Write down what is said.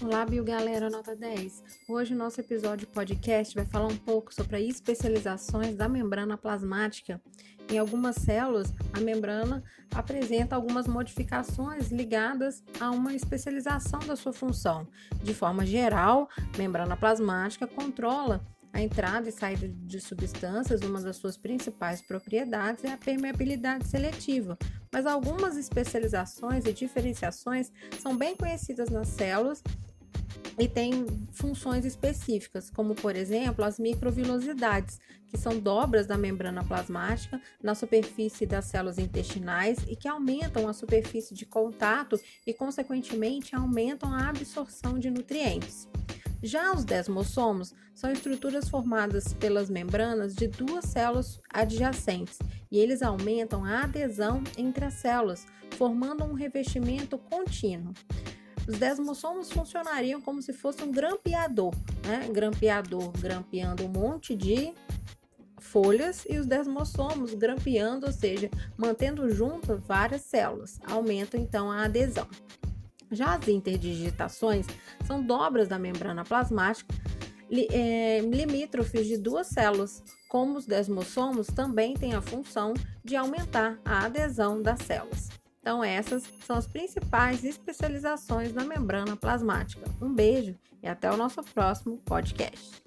Olá, Bio Galera Nota 10. Hoje o nosso episódio podcast vai falar um pouco sobre as especializações da membrana plasmática. Em algumas células, a membrana apresenta algumas modificações ligadas a uma especialização da sua função. De forma geral, a membrana plasmática controla a entrada e saída de substâncias, uma das suas principais propriedades é a permeabilidade seletiva, mas algumas especializações e diferenciações são bem conhecidas nas células e têm funções específicas, como por exemplo as microvilosidades, que são dobras da membrana plasmática na superfície das células intestinais e que aumentam a superfície de contato e, consequentemente, aumentam a absorção de nutrientes. Já os desmossomos são estruturas formadas pelas membranas de duas células adjacentes e eles aumentam a adesão entre as células, formando um revestimento contínuo. Os desmossomos funcionariam como se fosse um grampeador, né? Grampeador grampeando um monte de folhas e os desmossomos grampeando, ou seja, mantendo junto várias células, aumentam então a adesão. Já as interdigitações são dobras da membrana plasmática é, limítrofes de duas células. Como os desmossomos, também têm a função de aumentar a adesão das células. Então, essas são as principais especializações da membrana plasmática. Um beijo e até o nosso próximo podcast.